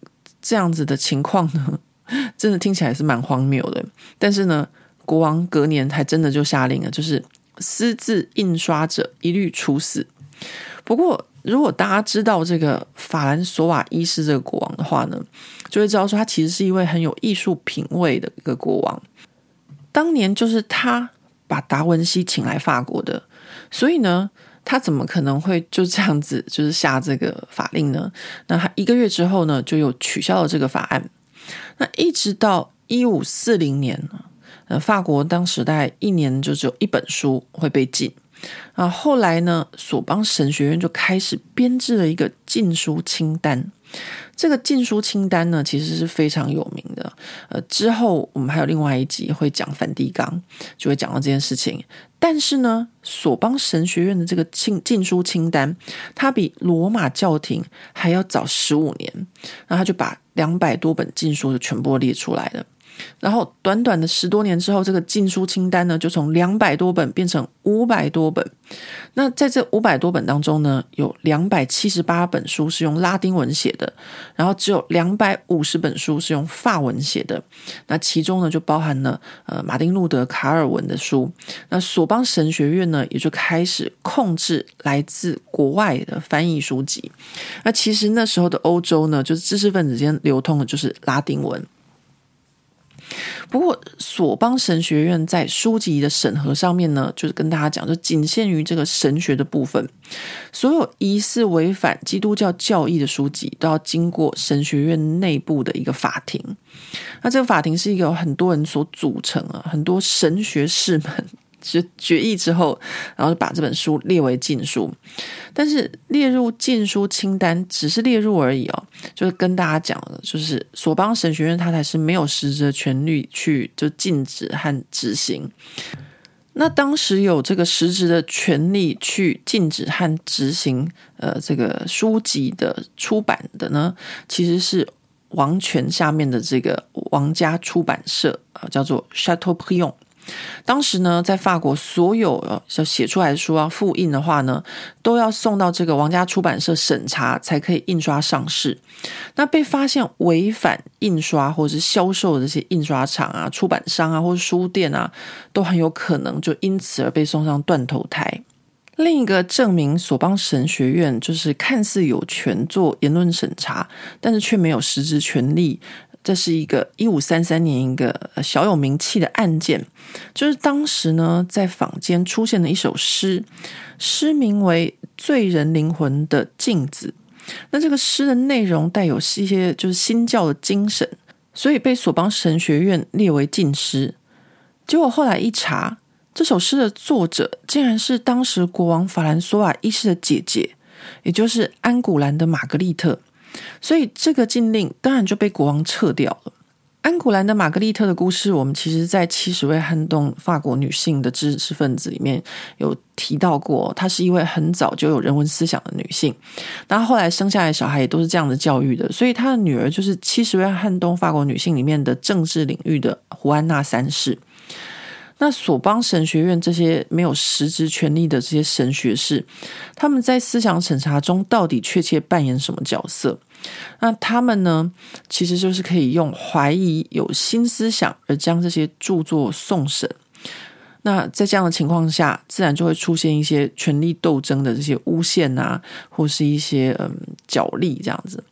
这样子的情况呢，真的听起来是蛮荒谬的。但是呢，国王隔年还真的就下令了，就是私自印刷者一律处死。不过，如果大家知道这个法兰索瓦一世这个国王的话呢，就会知道说他其实是一位很有艺术品味的一个国王。当年就是他把达文西请来法国的，所以呢，他怎么可能会就这样子就是下这个法令呢？那他一个月之后呢，就又取消了这个法案。那一直到一五四零年，呃，法国当时代一年就只有一本书会被禁。啊，后来呢，索邦神学院就开始编制了一个禁书清单。这个禁书清单呢，其实是非常有名的。呃，之后我们还有另外一集会讲梵蒂冈，就会讲到这件事情。但是呢，索邦神学院的这个禁禁书清单，它比罗马教廷还要早十五年，然后他就把两百多本禁书就全部列出来了。然后短短的十多年之后，这个禁书清单呢，就从两百多本变成五百多本。那在这五百多本当中呢，有两百七十八本书是用拉丁文写的，然后只有两百五十本书是用法文写的。那其中呢，就包含了呃马丁路德卡尔文的书。那索邦神学院呢，也就开始控制来自国外的翻译书籍。那其实那时候的欧洲呢，就是知识分子间流通的就是拉丁文。不过，索邦神学院在书籍的审核上面呢，就是跟大家讲，就仅限于这个神学的部分。所有疑似违反基督教教义的书籍，都要经过神学院内部的一个法庭。那这个法庭是一个很多人所组成啊，很多神学士们。就决议之后，然后把这本书列为禁书，但是列入禁书清单只是列入而已哦，就是跟大家讲的，就是索邦神学院它才是没有实质的权利去就禁止和执行。那当时有这个实质的权利去禁止和执行呃这个书籍的出版的呢，其实是王权下面的这个王家出版社啊，叫做 Chateau p r i o n。当时呢，在法国，所有要写出来的书要复印的话呢，都要送到这个王家出版社审查，才可以印刷上市。那被发现违反印刷或者是销售的这些印刷厂啊、出版商啊，或者书店啊，都很有可能就因此而被送上断头台。另一个证明索邦神学院就是看似有权做言论审查，但是却没有实质权利。这是一个一五三三年一个小有名气的案件，就是当时呢，在坊间出现了一首诗，诗名为《醉人灵魂的镜子》。那这个诗的内容带有一些就是新教的精神，所以被索邦神学院列为禁诗。结果后来一查，这首诗的作者竟然是当时国王法兰索瓦一世的姐姐，也就是安古兰的玛格丽特。所以这个禁令当然就被国王撤掉了。安古兰的玛格丽特的故事，我们其实在七十位撼动法国女性的知识分子里面有提到过。她是一位很早就有人文思想的女性，那后来生下来小孩也都是这样的教育的，所以她的女儿就是七十位撼动法国女性里面的政治领域的胡安娜三世。那索邦神学院这些没有实质权力的这些神学士，他们在思想审查中到底确切扮演什么角色？那他们呢，其实就是可以用怀疑有新思想而将这些著作送审。那在这样的情况下，自然就会出现一些权力斗争的这些诬陷啊，或是一些嗯角力这样子。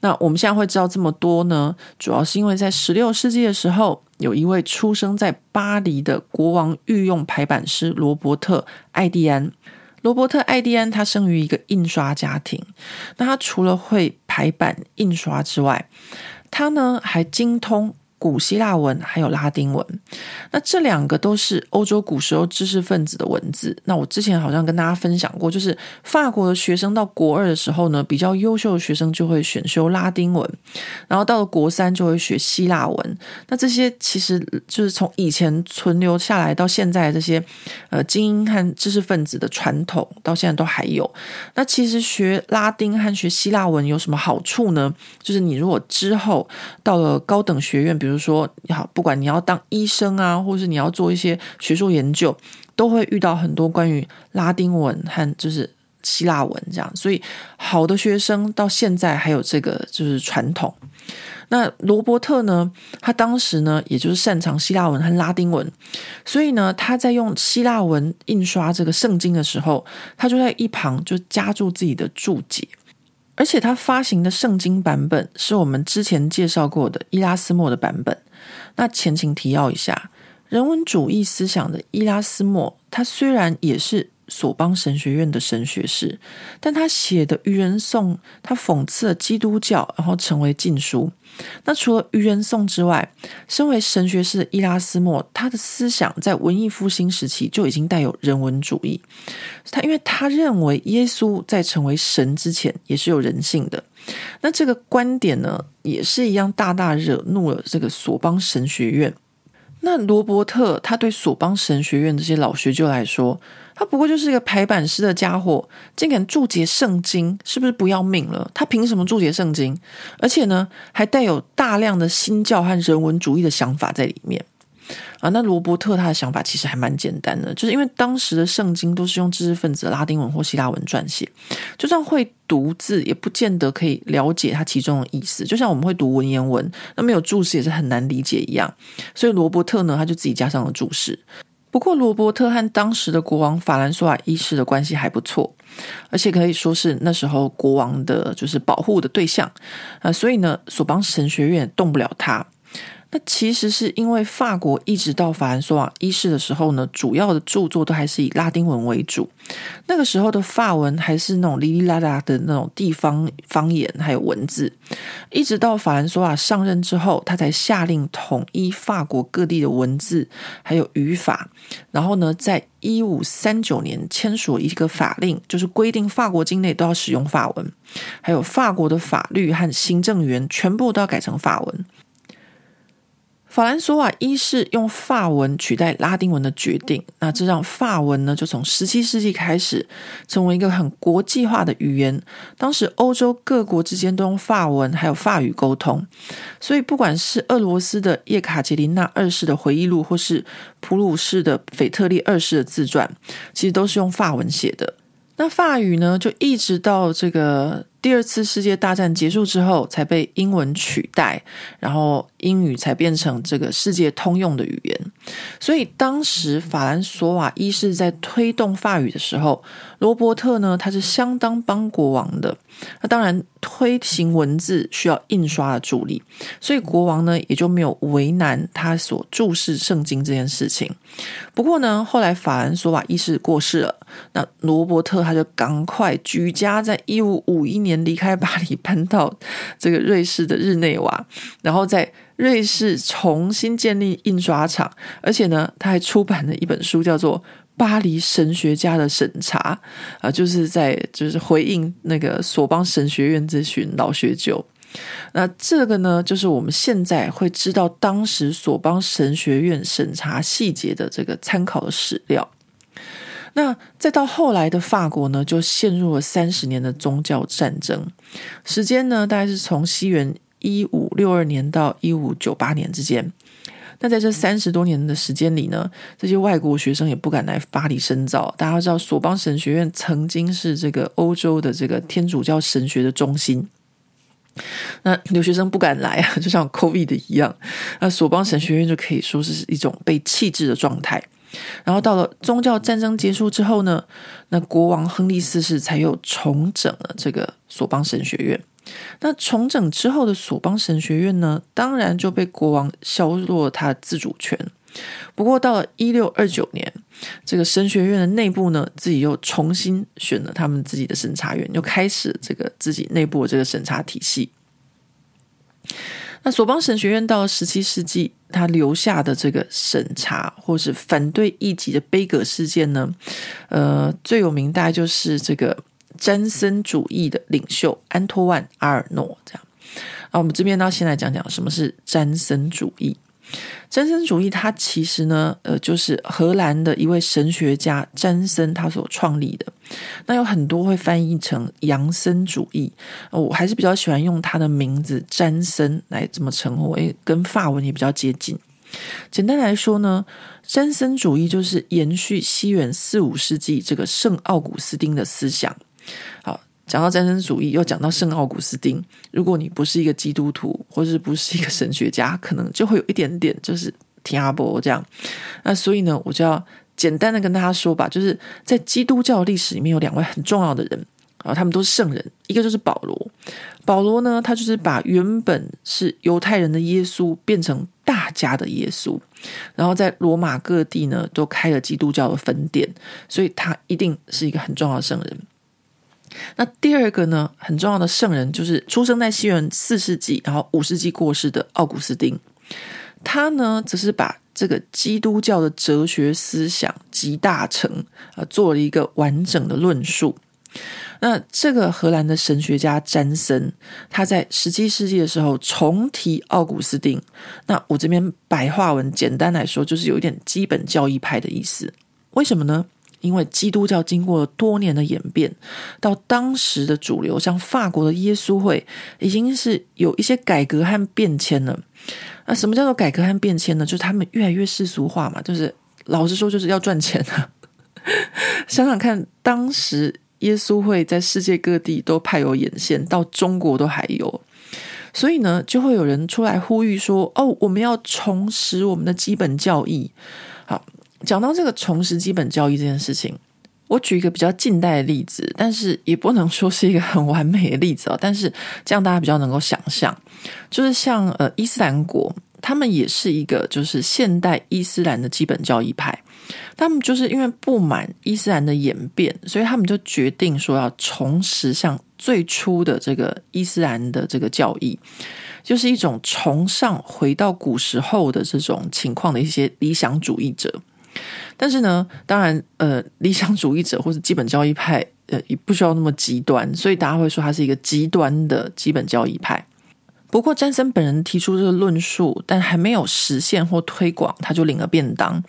那我们现在会知道这么多呢，主要是因为在十六世纪的时候，有一位出生在巴黎的国王御用排版师罗伯特·艾蒂安。罗伯特·艾迪安他生于一个印刷家庭，那他除了会排版印刷之外，他呢还精通。古希腊文还有拉丁文，那这两个都是欧洲古时候知识分子的文字。那我之前好像跟大家分享过，就是法国的学生到国二的时候呢，比较优秀的学生就会选修拉丁文，然后到了国三就会学希腊文。那这些其实就是从以前存留下来到现在这些呃精英和知识分子的传统，到现在都还有。那其实学拉丁和学希腊文有什么好处呢？就是你如果之后到了高等学院，比如就是说，好，不管你要当医生啊，或是你要做一些学术研究，都会遇到很多关于拉丁文和就是希腊文这样。所以，好的学生到现在还有这个就是传统。那罗伯特呢，他当时呢，也就是擅长希腊文和拉丁文，所以呢，他在用希腊文印刷这个圣经的时候，他就在一旁就加注自己的注解。而且他发行的圣经版本是我们之前介绍过的伊拉斯莫的版本。那前情提要一下，人文主义思想的伊拉斯莫，他虽然也是索邦神学院的神学士，但他写的《愚人颂》，他讽刺了基督教，然后成为禁书。那除了《愚人颂》之外，身为神学士的伊拉斯谟，他的思想在文艺复兴时期就已经带有人文主义。他因为他认为耶稣在成为神之前也是有人性的。那这个观点呢，也是一样大大惹怒了这个索邦神学院。那罗伯特他对索邦神学院这些老学究来说，他不过就是一个排版师的家伙，竟敢注解圣经，是不是不要命了？他凭什么注解圣经？而且呢，还带有大量的新教和人文主义的想法在里面。啊，那罗伯特他的想法其实还蛮简单的，就是因为当时的圣经都是用知识分子拉丁文或希腊文撰写，就算会读字，也不见得可以了解它其中的意思。就像我们会读文言文，那没有注释也是很难理解一样。所以罗伯特呢，他就自己加上了注释。不过罗伯特和当时的国王法兰索瓦一世的关系还不错，而且可以说是那时候国王的就是保护的对象啊，所以呢，索邦神学院动不了他。那其实是因为法国一直到法兰索瓦一世的时候呢，主要的著作都还是以拉丁文为主。那个时候的法文还是那种哩哩啦啦的那种地方方言，还有文字。一直到法兰索瓦上任之后，他才下令统一法国各地的文字还有语法。然后呢，在一五三九年签署一个法令，就是规定法国境内都要使用法文，还有法国的法律和行政员全部都要改成法文。法兰索瓦一世用法文取代拉丁文的决定，那这让法文呢就从十七世纪开始成为一个很国际化的语言。当时欧洲各国之间都用法文还有法语沟通，所以不管是俄罗斯的叶卡捷琳娜二世的回忆录，或是普鲁士的腓特烈二世的自传，其实都是用法文写的。那法语呢，就一直到这个。第二次世界大战结束之后，才被英文取代，然后英语才变成这个世界通用的语言。所以当时法兰索瓦一世在推动法语的时候，罗伯特呢，他是相当帮国王的。那当然，推行文字需要印刷的助力，所以国王呢也就没有为难他所注释圣经这件事情。不过呢，后来法兰索瓦一世过世了，那罗伯特他就赶快举家在一五五一年。离开巴黎，搬到这个瑞士的日内瓦，然后在瑞士重新建立印刷厂，而且呢，他还出版了一本书，叫做《巴黎神学家的审查》啊，就是在就是回应那个索邦神学院这群老学究。那这个呢，就是我们现在会知道当时索邦神学院审查细节的这个参考的史料。那再到后来的法国呢，就陷入了三十年的宗教战争，时间呢大概是从西元一五六二年到一五九八年之间。那在这三十多年的时间里呢，这些外国学生也不敢来巴黎深造。大家知道，索邦神学院曾经是这个欧洲的这个天主教神学的中心，那留学生不敢来啊，就像 COVID 一样。那索邦神学院就可以说是一种被弃置的状态。然后到了宗教战争结束之后呢，那国王亨利四世才又重整了这个索邦神学院。那重整之后的索邦神学院呢，当然就被国王削弱他自主权。不过到了一六二九年，这个神学院的内部呢，自己又重新选了他们自己的审查员，又开始这个自己内部的这个审查体系。那索邦神学院到了十七世纪，他留下的这个审查或是反对异己的杯葛事件呢，呃，最有名大概就是这个詹森主义的领袖安托万阿尔诺这样。那我们这边呢，先来讲讲什么是詹森主义。詹森主义，它其实呢，呃，就是荷兰的一位神学家詹森他所创立的。那有很多会翻译成杨森主义，我还是比较喜欢用他的名字詹森来这么称呼，因为跟法文也比较接近。简单来说呢，詹森主义就是延续西元四五世纪这个圣奥古斯丁的思想。好。讲到战争主义，又讲到圣奥古斯丁。如果你不是一个基督徒，或者不是一个神学家，可能就会有一点点就是听阿伯这样。那所以呢，我就要简单的跟大家说吧，就是在基督教历史里面有两位很重要的人啊，他们都是圣人。一个就是保罗，保罗呢，他就是把原本是犹太人的耶稣变成大家的耶稣。然后在罗马各地呢，都开了基督教的分店，所以他一定是一个很重要的圣人。那第二个呢，很重要的圣人就是出生在西元四世纪，然后五世纪过世的奥古斯丁。他呢，则是把这个基督教的哲学思想集大成，啊，做了一个完整的论述。那这个荷兰的神学家詹森，他在十七世纪的时候重提奥古斯丁。那我这边白话文简单来说，就是有一点基本教义派的意思。为什么呢？因为基督教经过了多年的演变，到当时的主流，像法国的耶稣会，已经是有一些改革和变迁了。那什么叫做改革和变迁呢？就是他们越来越世俗化嘛，就是老实说，就是要赚钱啊。想想看，当时耶稣会在世界各地都派有眼线，到中国都还有，所以呢，就会有人出来呼吁说：“哦，我们要重拾我们的基本教义。”好。讲到这个重拾基本教义这件事情，我举一个比较近代的例子，但是也不能说是一个很完美的例子哦。但是这样大家比较能够想象，就是像呃伊斯兰国，他们也是一个就是现代伊斯兰的基本教义派，他们就是因为不满伊斯兰的演变，所以他们就决定说要重拾像最初的这个伊斯兰的这个教义，就是一种崇尚回到古时候的这种情况的一些理想主义者。但是呢，当然，呃，理想主义者 或是基本交易派，呃，也不需要那么极端，所以大家会说他是一个极端的基本交易派。不过，詹森本人提出这个论述，但还没有实现或推广，他就领了便当。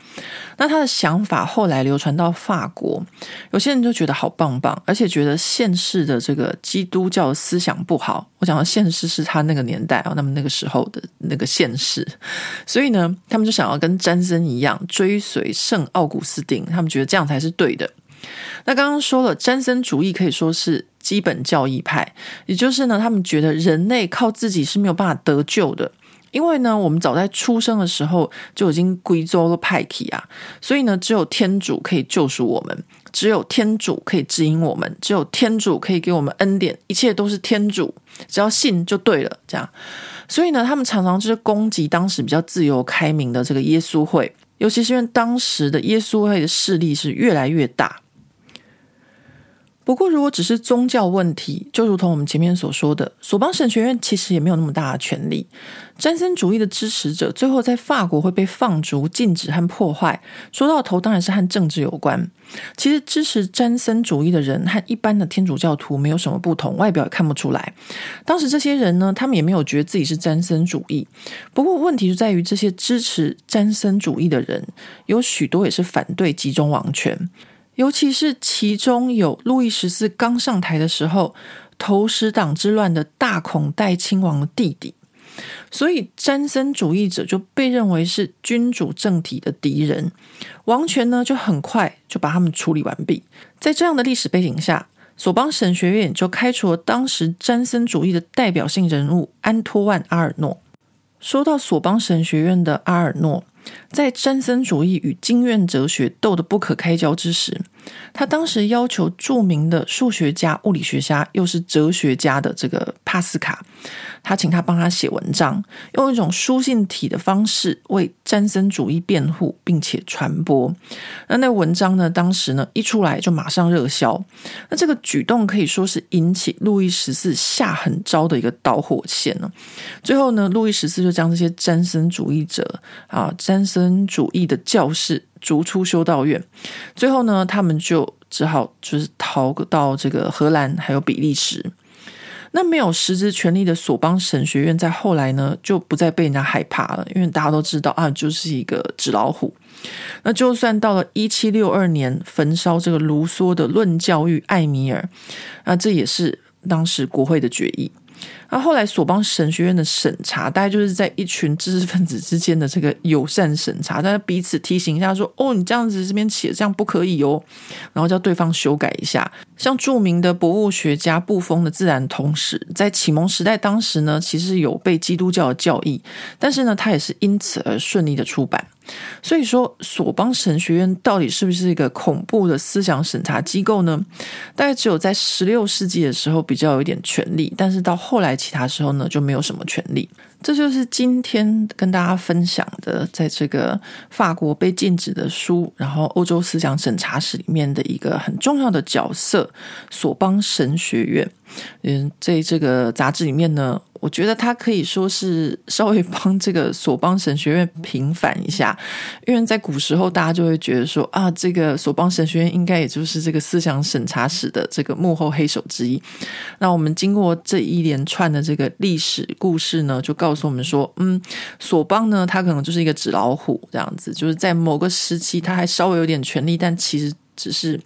那他的想法后来流传到法国，有些人就觉得好棒棒，而且觉得现世的这个基督教思想不好。我讲的现世是他那个年代啊，那么那个时候的那个现世，所以呢，他们就想要跟詹森一样追随圣奥古斯丁，他们觉得这样才是对的。那刚刚说了，詹森主义可以说是基本教义派，也就是呢，他们觉得人类靠自己是没有办法得救的，因为呢，我们早在出生的时候就已经归州了派体啊，所以呢，只有天主可以救赎我们，只有天主可以指引我们，只有天主可以给我们恩典，一切都是天主，只要信就对了，这样。所以呢，他们常常就是攻击当时比较自由开明的这个耶稣会，尤其是因为当时的耶稣会的势力是越来越大。不过，如果只是宗教问题，就如同我们前面所说的，索邦神学院其实也没有那么大的权力。詹森主义的支持者最后在法国会被放逐、禁止和破坏，说到头当然是和政治有关。其实支持詹森主义的人和一般的天主教徒没有什么不同，外表也看不出来。当时这些人呢，他们也没有觉得自己是詹森主义。不过问题就在于这些支持詹森主义的人，有许多也是反对集中王权。尤其是其中有路易十四刚上台的时候，投石党之乱的大孔代亲王的弟弟，所以詹森主义者就被认为是君主政体的敌人，王权呢就很快就把他们处理完毕。在这样的历史背景下，索邦神学院就开除了当时詹森主义的代表性人物安托万·阿尔诺。说到索邦神学院的阿尔诺。在詹森主义与经验哲学斗得不可开交之时，他当时要求著名的数学家、物理学家又是哲学家的这个帕斯卡，他请他帮他写文章，用一种书信体的方式为詹森主义辩护，并且传播。那那文章呢，当时呢一出来就马上热销。那这个举动可以说是引起路易十四下狠招的一个导火线呢。最后呢，路易十四就将这些詹森主义者啊，詹森主义的教士逐出修道院，最后呢，他们就只好就是逃到这个荷兰还有比利时。那没有实质权力的索邦神学院，在后来呢，就不再被人家害怕了，因为大家都知道啊，就是一个纸老虎。那就算到了一七六二年焚烧这个卢梭的《论教育艾米尔》，啊，这也是当时国会的决议。那后来索邦神学院的审查，大概就是在一群知识分子之间的这个友善审查，大家彼此提醒一下说，哦，你这样子这边写这样不可以哦，然后叫对方修改一下。像著名的博物学家布丰的《自然通史》，在启蒙时代当时呢，其实有被基督教的教义，但是呢，他也是因此而顺利的出版。所以说，索邦神学院到底是不是一个恐怖的思想审查机构呢？大概只有在十六世纪的时候比较有一点权力，但是到后来其他时候呢，就没有什么权利。这就是今天跟大家分享的，在这个法国被禁止的书，然后欧洲思想审查史里面的一个很重要的角色——索邦神学院。嗯，在这个杂志里面呢，我觉得他可以说是稍微帮这个索邦神学院平反一下，因为在古时候大家就会觉得说啊，这个索邦神学院应该也就是这个思想审查史的这个幕后黑手之一。那我们经过这一连串的这个历史故事呢，就告告诉我们说，嗯，索邦呢，他可能就是一个纸老虎这样子，就是在某个时期他还稍微有点权力，但其实只是。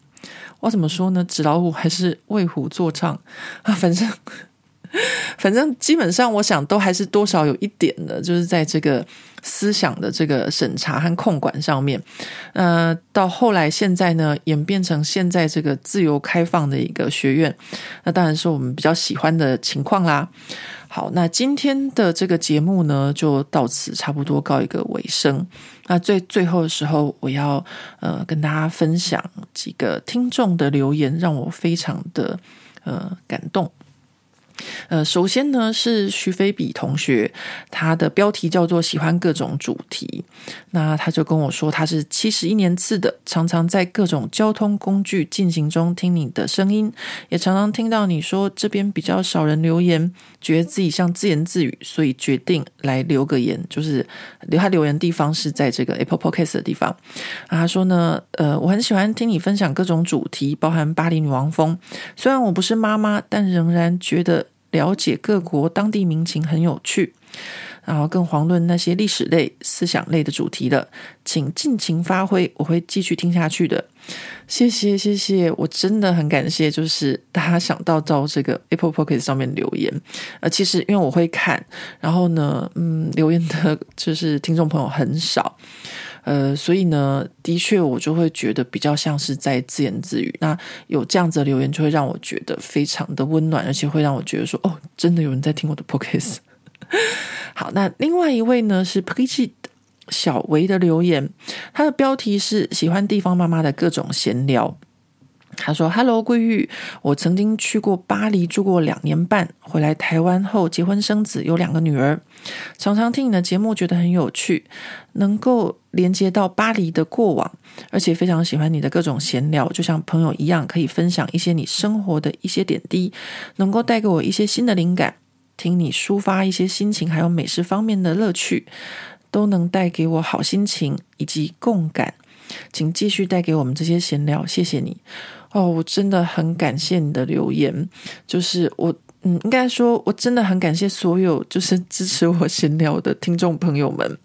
我怎么说呢？纸老虎还是为虎作伥啊？反正，反正基本上，我想都还是多少有一点的，就是在这个思想的这个审查和控管上面。呃，到后来现在呢，演变成现在这个自由开放的一个学院，那当然是我们比较喜欢的情况啦。好，那今天的这个节目呢，就到此差不多告一个尾声。那最最后的时候，我要呃跟大家分享几个听众的留言，让我非常的呃感动。呃，首先呢是徐飞比同学，他的标题叫做“喜欢各种主题”。那他就跟我说，他是七十一年次的，常常在各种交通工具进行中听你的声音，也常常听到你说这边比较少人留言，觉得自己像自言自语，所以决定来留个言，就是留他留言的地方是在这个 Apple Podcast 的地方。他说呢，呃，我很喜欢听你分享各种主题，包含巴黎女王风。虽然我不是妈妈，但仍然觉得。了解各国当地民情很有趣，然后更遑论那些历史类、思想类的主题的，请尽情发挥，我会继续听下去的。谢谢，谢谢，我真的很感谢，就是大家想到到这个 Apple Podcast 上面留言，呃，其实因为我会看，然后呢，嗯，留言的就是听众朋友很少。呃，所以呢，的确，我就会觉得比较像是在自言自语。那有这样子的留言，就会让我觉得非常的温暖，而且会让我觉得说，哦，真的有人在听我的 podcast。好，那另外一位呢是 Pretty 小维的留言，他的标题是喜欢地方妈妈的各种闲聊。他说：“Hello，桂玉，我曾经去过巴黎住过两年半，回来台湾后结婚生子，有两个女儿。常常听你的节目，觉得很有趣，能够连接到巴黎的过往，而且非常喜欢你的各种闲聊，就像朋友一样，可以分享一些你生活的一些点滴，能够带给我一些新的灵感。听你抒发一些心情，还有美食方面的乐趣，都能带给我好心情以及共感。请继续带给我们这些闲聊，谢谢你。”哦，我真的很感谢你的留言，就是我，嗯，应该说，我真的很感谢所有就是支持我闲聊的听众朋友们，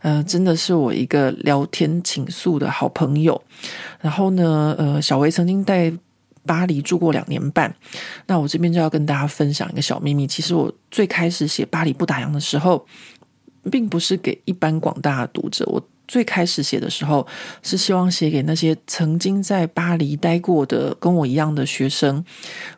呃，真的是我一个聊天倾诉的好朋友。然后呢，呃，小维曾经在巴黎住过两年半，那我这边就要跟大家分享一个小秘密。其实我最开始写巴黎不打烊的时候，并不是给一般广大的读者，我。最开始写的时候，是希望写给那些曾经在巴黎待过的跟我一样的学生，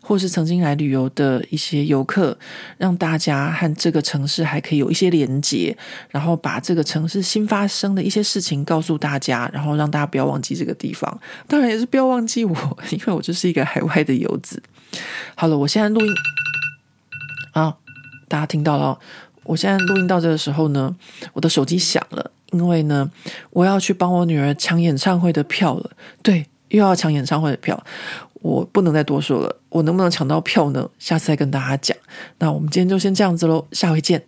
或是曾经来旅游的一些游客，让大家和这个城市还可以有一些连接，然后把这个城市新发生的一些事情告诉大家，然后让大家不要忘记这个地方。当然也是不要忘记我，因为我就是一个海外的游子。好了，我现在录音，啊，大家听到了，我现在录音到这个时候呢，我的手机响了。因为呢，我要去帮我女儿抢演唱会的票了。对，又要抢演唱会的票，我不能再多说了。我能不能抢到票呢？下次再跟大家讲。那我们今天就先这样子喽，下回见。